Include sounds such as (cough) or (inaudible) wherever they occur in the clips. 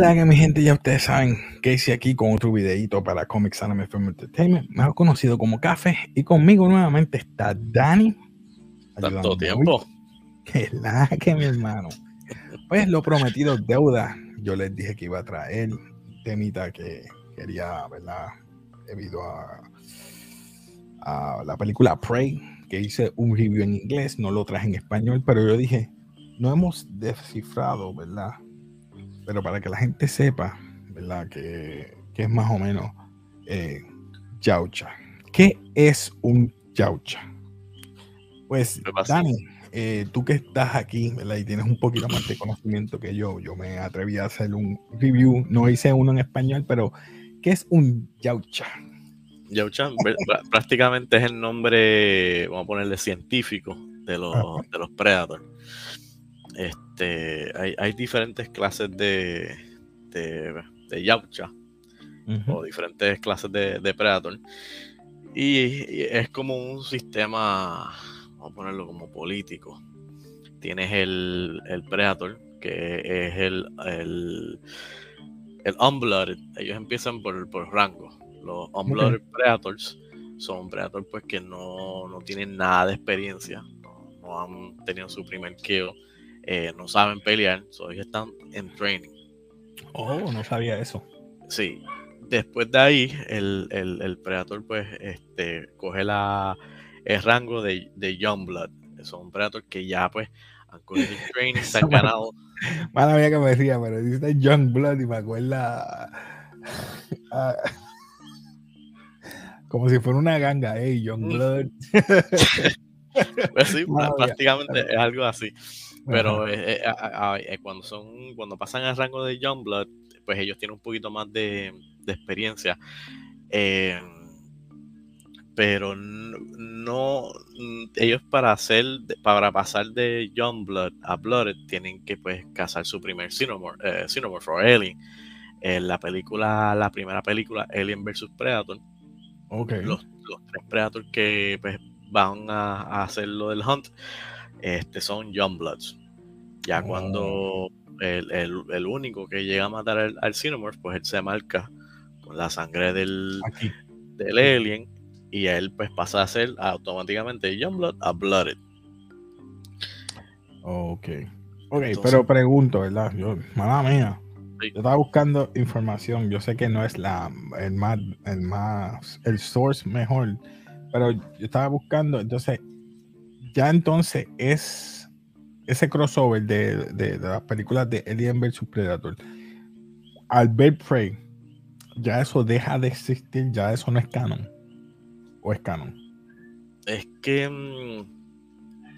la que mi gente ya ustedes saben que hice aquí con otro videito para Comics Anime Film Entertainment, mejor conocido como Café, y conmigo nuevamente está Dani. Tanto tiempo. Que la que mi hermano. Pues lo prometido deuda. Yo les dije que iba a traer temita que quería, ¿verdad? Debido a, a la película Prey, que hice un review en inglés, no lo traje en español, pero yo dije, no hemos descifrado, ¿verdad? Pero para que la gente sepa, ¿verdad? Que, es más o menos eh, yaucha. ¿Qué es un yaucha? Pues, Dani, eh, tú que estás aquí, ¿verdad? Y tienes un poquito más de conocimiento que yo, yo me atreví a hacer un review, no hice uno en español, pero ¿qué es un yaucha? Yaucha (laughs) prácticamente es el nombre, vamos a ponerle científico, de los, de los Predators. Este, hay, diferentes clases de, de, de Yaucha o diferentes clases de, de Predator. Y, es como un sistema, vamos a ponerlo como político. Tienes el, el Predator, que es el, el, el Unblooded. Ellos empiezan por, por rango. Los Unblooded Predators son Predators pues que no, no tienen nada de experiencia, no, han tenido su primer kill eh, no saben pelear, so ellos están en training. Oh, no sabía eso. Sí. Después de ahí, el, el, Predator, pues, este, coge la, el rango de, de Youngblood. Son Predators que ya, pues, han cogido el training, se han (laughs) ganado. Mala mía que me decía, pero dice Youngblood y me acuerda. como si fuera una ganga, hey, Youngblood. (laughs) pues sí, prácticamente es algo así. Pero eh, eh, eh, cuando son cuando pasan al rango de Youngblood, pues ellos tienen un poquito más de, experiencia. pero no, ellos para hacer para pasar de Youngblood a Blooded tienen que pues cazar su primer Xenomorph, Xenomorph o Alien. En la película, la primera película, Alien vs Predator. Okay. Los, tres Predators que pues, van a, a hacer lo del hunt este, son Youngbloods. Ya cuando oh. el, único que llega a matar al, al Xenomorph, pues él se marca con la sangre del, del alien y él pues pasa a ser automáticamente Youngblood a Blooded. Ok. Ok, pero pregunto, ¿verdad? Yo, mala mía. Yo estaba buscando información. Yo sé que no es la el más, el más, el source mejor, pero yo estaba buscando, entonces, ya entonces es ese crossover de, las películas de Alien vs Predator. Al ver Prey, ya eso deja de existir, ya eso no es canon. ¿O es canon? Es que. Mm,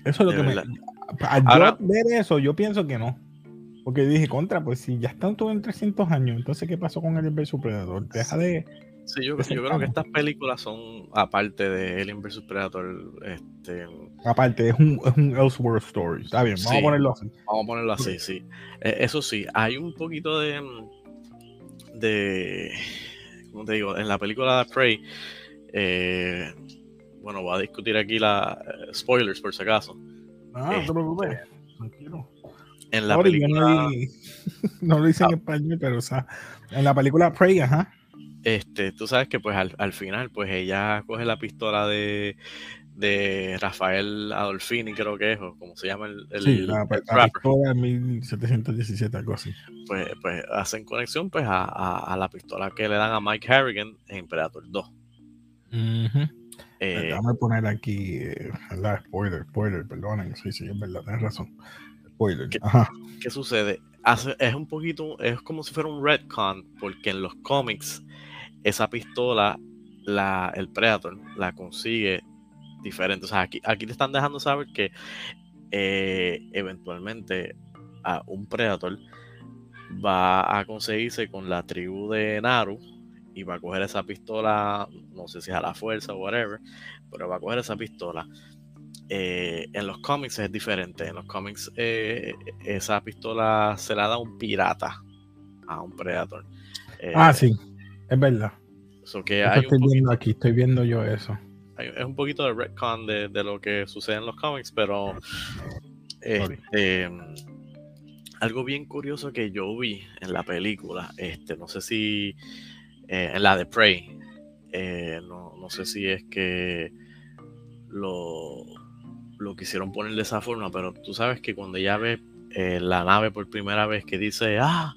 eso es lo que me. Al ver eso, yo pienso que no. Porque dije, contra, pues si ya están todos en 300 años, entonces, ¿qué pasó con Alien vs Predator? Deja de Sí, yo, creo que estas películas son, aparte de Alien vs Predator, este... Aparte, es un, es un Elseworld Story. Está bien, vamos a ponerlo así. Vamos a ponerlo así, sí. E, eso sí, hay un poquito de... de ¿Cómo te digo? En la película de Prey, eh, bueno, voy a discutir aquí la eh, spoilers por si acaso. Ah, no te este, preocupes, tranquilo. En la película... (laughs) No, lo hice en ah. español, pero o sea, en la película Prey, ajá este, tú sabes que pues al, final, pues ella coge la pistola de, de Rafael Adolfini, creo que es, o como se llama el, el, sí, la, pistola 1717, algo así. Pues, pues hacen conexión pues a, la pistola que le dan a Mike Harrigan en Predator 2. Eh, Déjame poner aquí eh, la spoiler, spoiler, perdonen, sí, sí, es verdad, tienes razón. Spoiler. ¿Qué, ¿qué sucede? es un poquito, es como si fuera un retcon, porque en los cómics esa pistola, la, el Predator, la consigue diferente. O sea, aquí, aquí te están dejando saber que eh, eventualmente a un Predator va a conseguirse con la tribu de Naru y va a coger esa pistola, no sé si es a la fuerza o whatever, pero va a coger esa pistola. Eh, en los cómics es diferente. En los cómics eh, esa pistola se la da un pirata a un Predator. ah, sí. Es verdad. que hay estoy viendo aquí, estoy viendo yo eso. es un poquito de retcon de, lo que sucede en los cómics, pero este, algo bien curioso que yo vi en la película, este, no sé si eh, en la de Prey, eh, no, no, sé si es que lo, lo quisieron poner de esa forma, pero tú sabes que cuando ya ves eh, la nave por primera vez que dice, ah,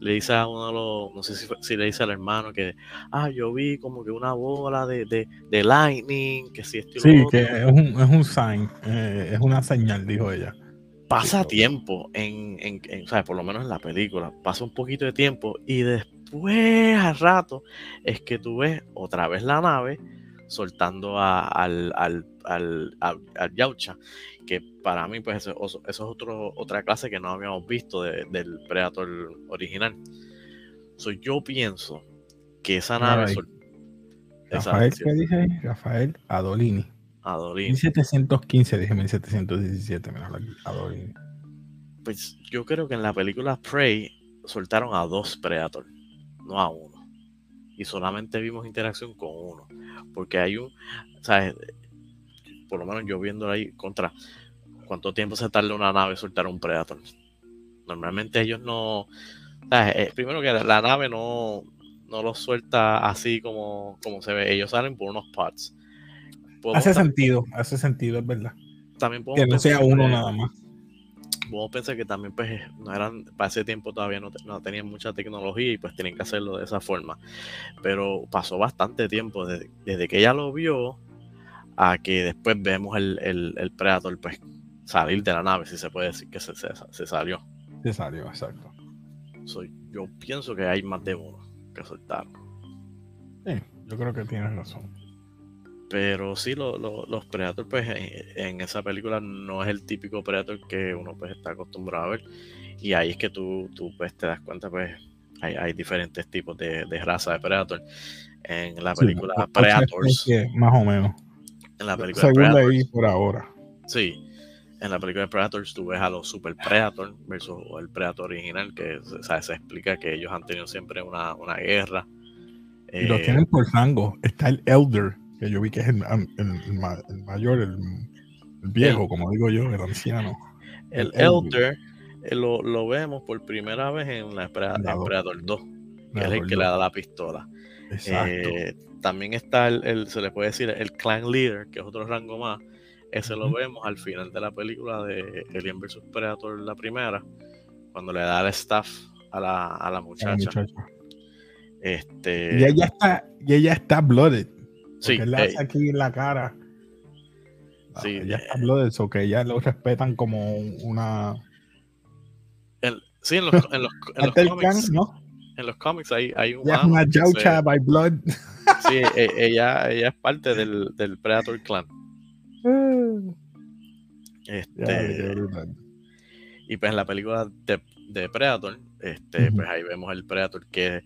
le dice a uno de los, no sé si, si, le dice al hermano que, ah, yo vi como que una bola de, de, de lightning, que si esto Sí, que es un, es un sign, eh, es una señal, dijo ella. Pasa tiempo, en, en, en, o sea, por lo menos en la película, pasa un poquito de tiempo y después al rato es que tú ves otra vez la nave soltando a, al, al, al, al, Yaucha, que para mí pues eso, eso es otro, otra clase que no habíamos visto de, del Predator original. So, yo pienso que esa nave... Sol... Rafael, esa, ¿qué dice? Rafael Adolini. Adolini. 1715, dije 1717, Adolini. Pues yo creo que en la película Prey soltaron a dos Predator, no a uno. Y solamente vimos interacción con uno. Porque hay un, ¿sabes? Por lo menos yo viendo ahí contra cuánto tiempo se tarda una nave soltar un Predator. Normalmente ellos no, ¿sabes? Eh, primero que la, nave no, no lo suelta así como, como se ve. Ellos salen por unos parts. Hace sentido, hace sentido, es verdad. También que no sea uno nada más. Podemos pensar que también, pues, no eran, para ese tiempo todavía no, no, tenían mucha tecnología y pues tienen que hacerlo de esa forma. Pero pasó bastante tiempo desde, desde que ella lo vio a que después vemos el, el, el, Predator, pues, salir de la nave, si se puede decir que se, se, se salió. Se salió, exacto. So, yo pienso que hay más de uno que soltar. Sí, yo creo que tienes razón. Pero sí, lo, lo, los Predators, pues en, esa película no es el típico Predator que uno pues está acostumbrado a ver. Y ahí es que tú, tú pues, te das cuenta, pues hay, hay diferentes tipos de, de, raza de Predator. En la película sí, Predators. Más o menos. En la película Según Predators, por ahora. Sí. En la película de Predators tú ves a los Super Predator versus el Predator original, que o sea, se explica que ellos han tenido siempre una, una guerra. Y eh, los tienen por rango. Está el Elder, que yo vi que es el, el, mayor, el, viejo, como digo yo, el anciano. El, Elder eh, lo, lo, vemos por primera vez en la Predator 2, que es el que le da la pistola. Eh, también está el, se le puede decir, el Clan Leader, que es otro rango más. Ese lo vemos al final de la película de Alien vs Predator, la primera, cuando le da el staff a la, a la muchacha. La muchacha. Este... Y ella está, y ella está blooded. Sí, él le hace aquí en la cara. Sí, ya eh, habló de eso, que ya lo respetan como una. El, sí, en los, en los, en (laughs) los cómics. ¿no? En los cómics hay, hay un. Ya es una Yaucha by Blood. Sí, e, ella, ella es parte del, del Predator Clan. Este. y pues en la película de, de Predator, este, uh -huh. pues ahí vemos el Predator que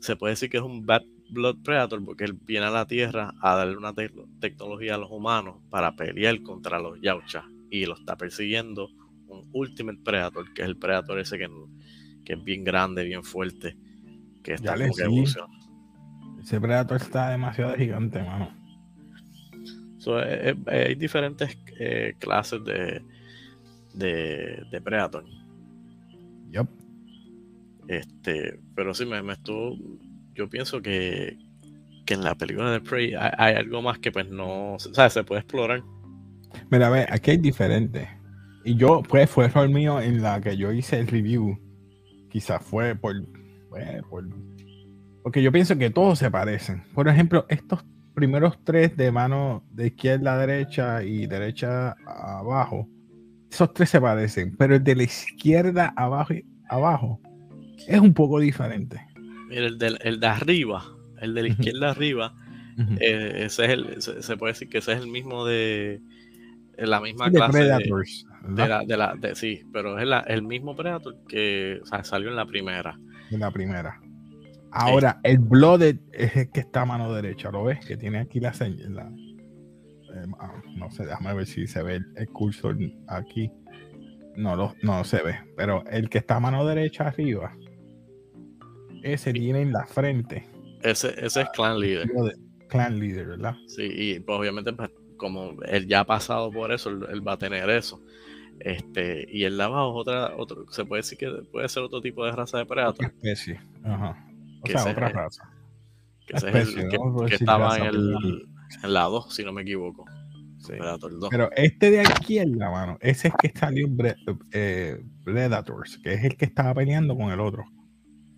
se puede decir que es un Bad Blood Predator porque él viene a la Tierra a darle una te tecnología a los humanos para pelear contra los Yaucha y lo está persiguiendo un Ultimate Predator, que es el Predator ese que, que es bien grande, bien fuerte, que está ya como que evoluciona. Ese Predator está demasiado gigante, mano. So, eh, eh, hay diferentes eh, clases de, de, de Predator. Yep. Este, pero sí me, me estuvo yo pienso que, que, en la película de Prey hay, hay, algo más que pues no, o sea, se puede explorar. Mira, a ver, aquí hay diferente. Y yo, pues, fue error mío en la que yo hice el review. Quizás fue por, fue por... Porque yo pienso que todos se parecen. Por ejemplo, estos primeros tres de mano de izquierda a derecha y derecha a abajo, esos tres se parecen. Pero el de la izquierda abajo, abajo es un poco diferente. Mira, el de, el de arriba, el de la izquierda arriba, eh, ese es el, se, se, puede decir que ese es el mismo de la misma de clase Predators, de, de, la, de, la, sí, pero es la, el mismo Predator que o sea, salió en la primera. En la primera. Ahora, el Blooded es el que está a mano derecha, ¿lo ves? Que tiene aquí la señal. Eh, no sé, déjame ver si se ve el, el cursor aquí. No, lo, no se ve, pero el que está a mano derecha arriba ese tiene en la frente. Ese, ese es Clan Leader. Clan Leader, ¿verdad? Sí, y pues, obviamente, pues, como él ya ha pasado por eso, él, él, va a tener eso. Este, y el es otra, otro, se puede decir que puede ser otro tipo de raza de Predator. especie. Ajá. O Que sea, otra es- raza. Que, ese es el que, decir estaba en, el, en la 2, si no me equivoco. Sí. Predator 2. Pero este de aquí en la mano, ese es que salió Bre- eh, Predators, que es el que estaba peleando con el otro.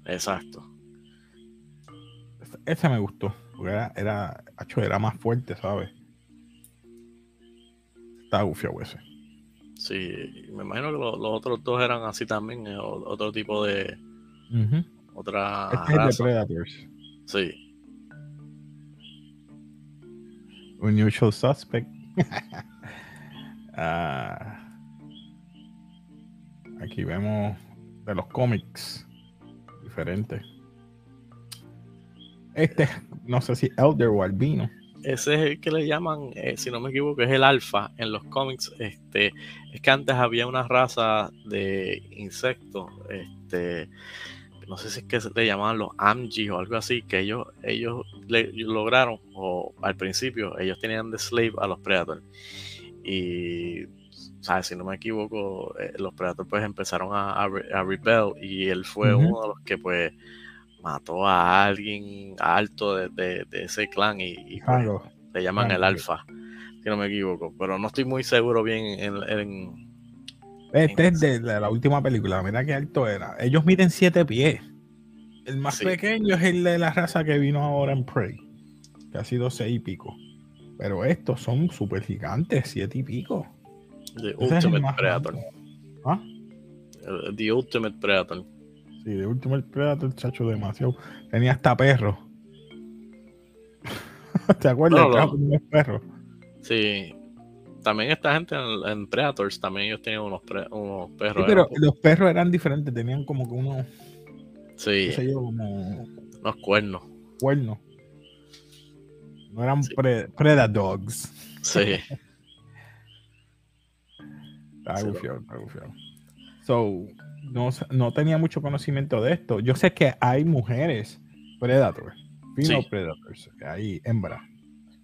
Exacto. Ese- me gustó, porque era, era, era más fuerte, ¿sabes? Estaba gufiado ese. Sí, me imagino que lo- los otros dos eran así también, eh, otro tipo de Ujú. Otra Este es el de raza. Predators. Sí, Unusual Suspect. (laughs) Ah, aquí vemos de los cómics diferentes. Este, no sé si Elder o Albino. ese es el que le llaman, eh, si no me equivoco, es el alfa en los cómics. Este, es que antes había una raza de insectos, este, no sé si es que se le llamaban los Amji o algo así, que ellos, ellos le- lograron, o al principio, ellos tenían de slave a los Predators. Y, ¿sabes? Si no me equivoco, eh, los Predators pues empezaron a, a, y él fue uno de los que pues mató a alguien alto de, de- de ese clan y, y, pues, le llaman el alfa, si no me equivoco, pero no estoy muy seguro bien en, en- Este es de la, la última película. Mira qué alto era. Ellos miden siete pies. El más Sí. pequeño es el de la raza que vino ahora en Prey, que ha sido seis y pico. Pero estos son súper gigantes, siete y pico. The Ese Ultimate Predator. ¿Ah? The Ultimate Predator. Sí, último el Predator, chacho, demasiado. Tenía hasta perro. (laughs) ¿Te acuerdas? No, no. Perros. Sí. También esta gente en, en Predators, también ellos tenían unos, pre- unos Sí, perros. pero eran- los perros eran diferentes, tenían como que unos, sí, sé yo, como unos cuernos. cuernos. No eran Sí. pre- Predadogs. Sí. (laughs) Está Sí, gufiado, está gufiado. So, no, no tenía mucho conocimiento de esto. Yo sé que hay mujeres Predator, female Sí. Predators, hay hembras.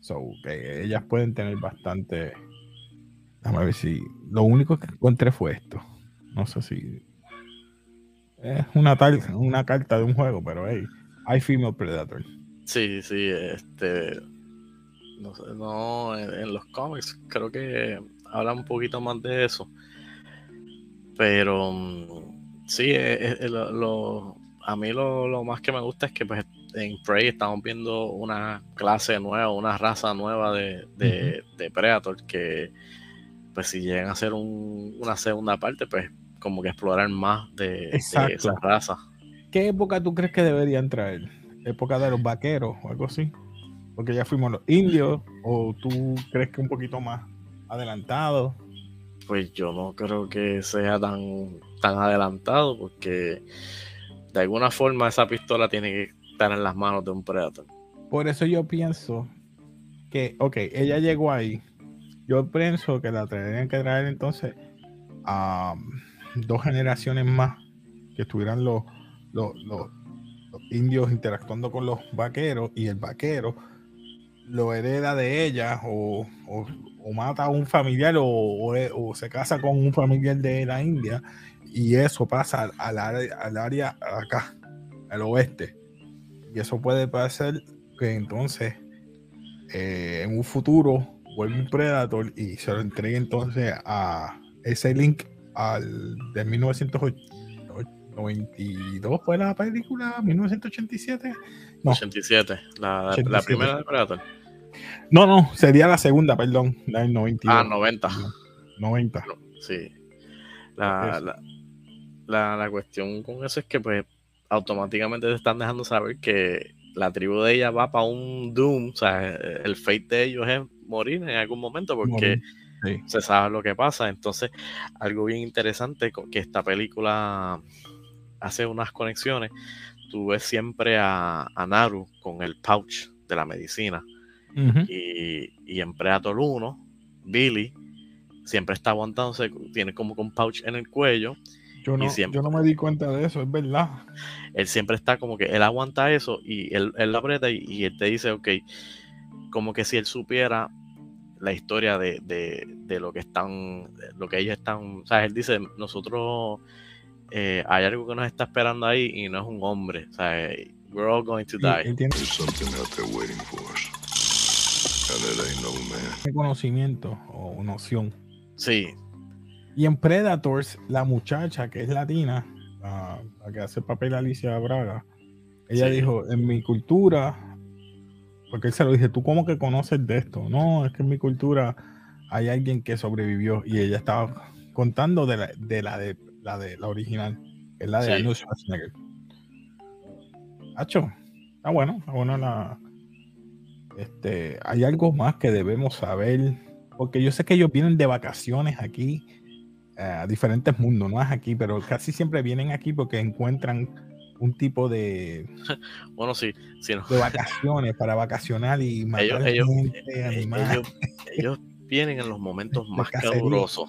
So, que ellas pueden tener bastante. Déjame ver si. Lo único que encontré fue esto. No sé si. Es una, tal, una carta de un juego, pero hey, hay female Predator. Sí, sí, este. No sé, no, en, en los cómics creo que habla un poquito más de eso. Pero mm, sí, eh, eh, lo, lo- a mí lo, lo más que me gusta es que pues, en Prey estamos viendo una clase nueva, una raza nueva de, de, de Predator que pues si llegan a hacer un- una segunda parte, pues como que explorar más de, de esa raza. ¿Qué época tú crees que deberían traer? ¿Época de los vaqueros o algo así? Porque ya fuimos los indios, o tú crees que un poquito más adelantado. Pues yo no creo que sea tan, tan adelantado porque de alguna forma esa pistola tiene que estar en las manos de un Predator. Por eso yo pienso que, ok, ella llegó ahí. Yo pienso que la tendrían que traer entonces a dos generaciones más que estuvieran los, los, los- indios interactuando con los vaqueros y el vaquero lo hereda de ella o, o- mata a un familiar o, o- se casa con un familiar de la India y eso pasa al, al área, al área acá, al oeste. Y eso puede pasar que entonces eh, en un futuro vuelve un Predator y se lo entregue entonces a ese link al de 1992 fue la película 1987 No. 87, la, la- la 87. primera de Predator. no no sería la segunda perdón la del 92 Ah, 90. 90 Sí. La, la- la cuestión con eso es que pues automáticamente te están dejando saber que la tribu de ella va para un doom, o sea, el fate de ellos es morir en algún momento porque sí. se sabe lo que pasa. Entonces, algo bien interesante que esta película hace unas conexiones. Tú ves siempre a, a Naru con el pouch de la medicina. Y, y en Predator 1, Billy siempre está aguantándose, tiene como un pouch en el cuello. Yo, no, siempre- yo no me di cuenta de eso es verdad Él siempre está como que él aguanta eso y él, él la aprieta y, y él te dice, ok, como que si él supiera la historia de, de, de, lo que están, lo que ellos están, o sea, él dice, nosotros eh, hay algo que nos está esperando ahí y no es un hombre, o sea, we're all going to die. Conocimiento o noción. Sí. Y en Predators, la muchacha que es latina, la, que hace el papel Alicia Braga, ella dijo, en mi cultura, porque él se lo dice, ¿tú cómo que conoces de esto? No, es que en mi cultura hay alguien que sobrevivió y ella estaba contando de la de la, de, la, de, la original, que es la de sí. Arnold Schwarzenegger. Hacho, está bueno, está bueno la... Este, hay algo más que debemos saber, porque yo sé que ellos vienen de vacaciones aquí a diferentes mundos, no es aquí, pero casi siempre vienen aquí porque encuentran un tipo de (laughs) bueno sí, sí no. de vacaciones para vacacionar y matar ellos, gente, ellos, ellos, (laughs) ellos, vienen en los momentos más calurosos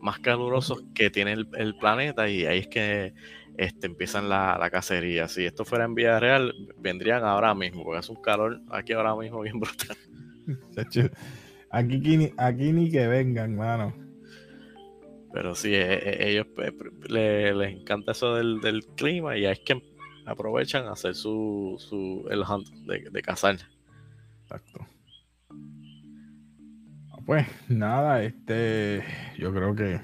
más calurosos que tiene el, el, planeta y ahí es que este, empiezan la, la, cacería. Si esto fuera en vida real vendrían ahora mismo porque hace un calor aquí ahora mismo bien brutal. (laughs) Aquí, aquí ni que vengan mano pero sí, ellos les, encanta eso del, del, clima y es que aprovechan a hacer su, su el hunt de, de cazar. Exacto. Pues nada, este, yo creo que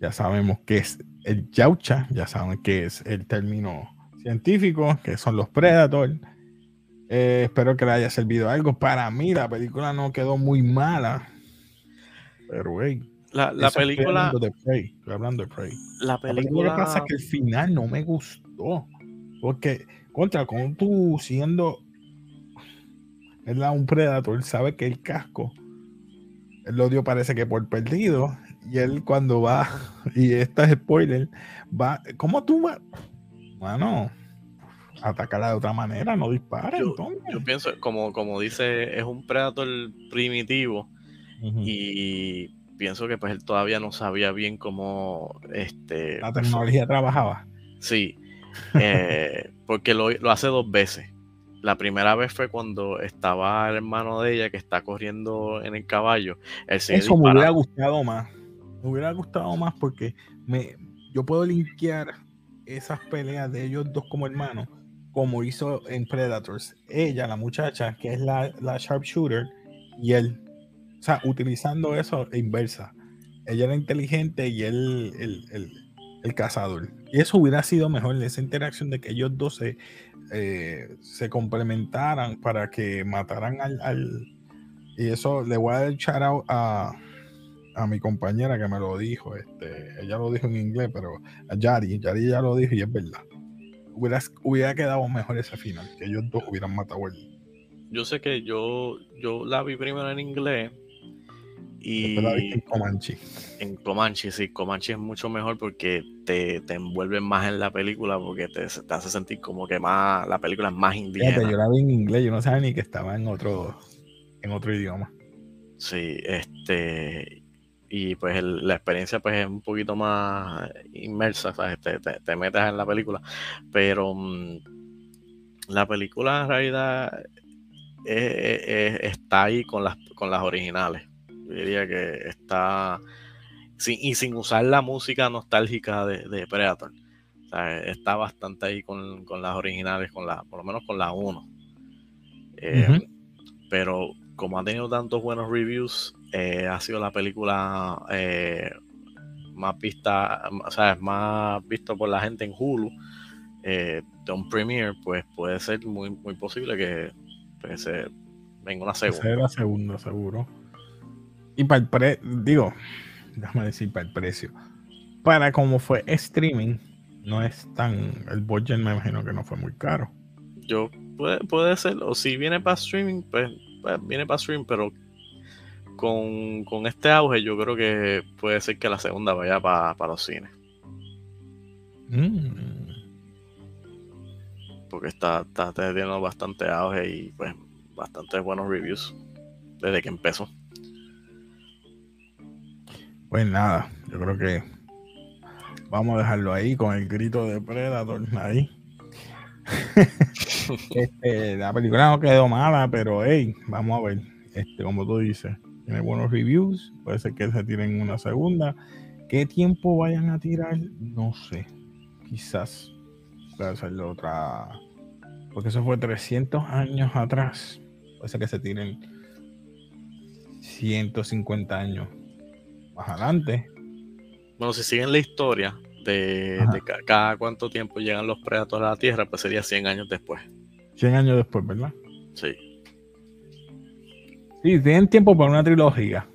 ya sabemos qué es el yaucha, ya saben qué es el término científico, que son los predators. Eh, espero que le haya servido algo. Para mí la película no quedó muy mala, pero hey, la, la película. Estoy hablando de Prey. Estoy hablando de Prey. La película. Lo que pasa es que el final no me gustó. Porque, contra, como tú siendo ¿verdad? un Predator, sabe que el casco, el odio parece que por perdido. Y él cuando va, (laughs) y esto es spoiler, va, ¿cómo tú vas? Bueno, atacarla de otra manera, no dispara. Yo, entonces. yo pienso, como, como dice, es un Predator primitivo. Uh -huh. Y pienso que pues él todavía no sabía bien cómo este la tecnología trabajaba. Sí, eh, (laughs) porque lo, lo, hace dos veces. La primera vez fue cuando estaba el hermano de ella que está corriendo en el caballo. Eso disparando. me hubiera gustado más. Me hubiera gustado más porque me, yo puedo linkear esas peleas de ellos dos como hermanos, como hizo en Predators. Ella, la muchacha, que es la, la sharpshooter, y él, o sea, utilizando eso inversa. Ella era inteligente y él el, el, el, cazador. Y eso hubiera sido mejor, esa interacción de que ellos dos se, eh, se complementaran para que mataran al, al, Y eso le voy a echar a, a, a, mi compañera que me lo dijo. Este, ella lo dijo en inglés, pero a Yari, Yari ya lo dijo y es verdad. Hubiera, hubiera quedado mejor ese final, que ellos dos hubieran matado el. Yo sé que yo, yo la vi primero en inglés y en Comanche. En Comanche, sí, Comanche es mucho mejor porque te, te envuelve más en la película, porque te, te, hace sentir como que más la película es más indígena. Fíjate, yo la vi en inglés, yo no sabía ni que estaba en otro, en otro idioma. Sí, este y pues el, la experiencia pues es un poquito más inmersa, ¿sabes? Te, te, te metes en la película, pero um, la película en realidad es, es, está ahí con las, con las originales yo diría que está. Sin, y sin usar la música nostálgica de, de Predator. O sea, está bastante ahí con, con, las originales, con la, por lo menos con la 1. Eh, uh -huh. Pero como ha tenido tantos buenos reviews, eh, ha sido la película eh, más vista, o sea, más visto por la gente en Hulu. Eh, de un premiere, pues puede ser muy, muy posible que pues, se venga una segunda. Será segunda, seguro. Y para el pre, digo, déjame decir para el precio. Para como fue streaming, no es tan. El budget me imagino que no fue muy caro. Yo puede, puede ser, o si viene para streaming, pues, pues viene para streaming, pero con, con, este auge, yo creo que puede ser que la segunda vaya para pa los cines. Mm. Porque está, está teniendo bastante auge y pues bastantes buenos reviews desde que empezó. Pues nada, yo creo que vamos a dejarlo ahí con el grito de Predator ahí. (laughs) este, la película no quedó mala, pero hey, vamos a ver. este, como tú dices, tiene buenos reviews, puede ser que se tiren una segunda. ¿Qué tiempo vayan a tirar? No sé. Quizás pueda hacerlo otra. Porque eso fue 300 años atrás. Puede ser que se tiren 150 años más adelante. Bueno, si siguen la historia de, cada cuánto tiempo llegan los predatores a la Tierra, pues sería 100 años después. 100 años después, ¿verdad? Sí. Sí, tienen tiempo para una trilogía.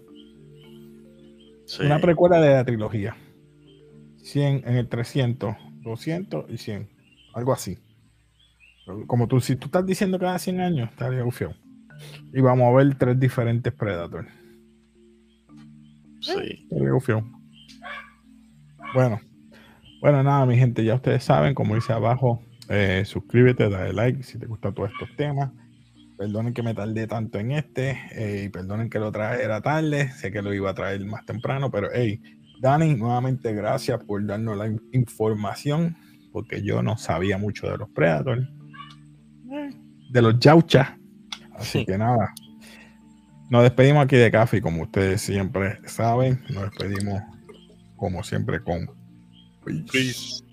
Una precuela de la trilogía. 100 en el 300, 200 y 100. Algo así. Como tú, si tú estás diciendo cada 100 años, estaría ufio. Y vamos a ver tres diferentes Predators. Sí. Bueno. Bueno, nada, mi gente, ya ustedes saben, como dice abajo, eh, suscríbete, dale like si te gustan todos estos temas. Perdonen que me tardé tanto en este eh, y perdonen que lo era tarde. Sé que lo iba a traer más temprano, pero hey, Dani, nuevamente gracias por darnos la información, porque yo no sabía mucho de los Predators, de los Yauchas. Así que nada, nos despedimos aquí de Café, como ustedes siempre saben. Nos despedimos, como siempre, con peace.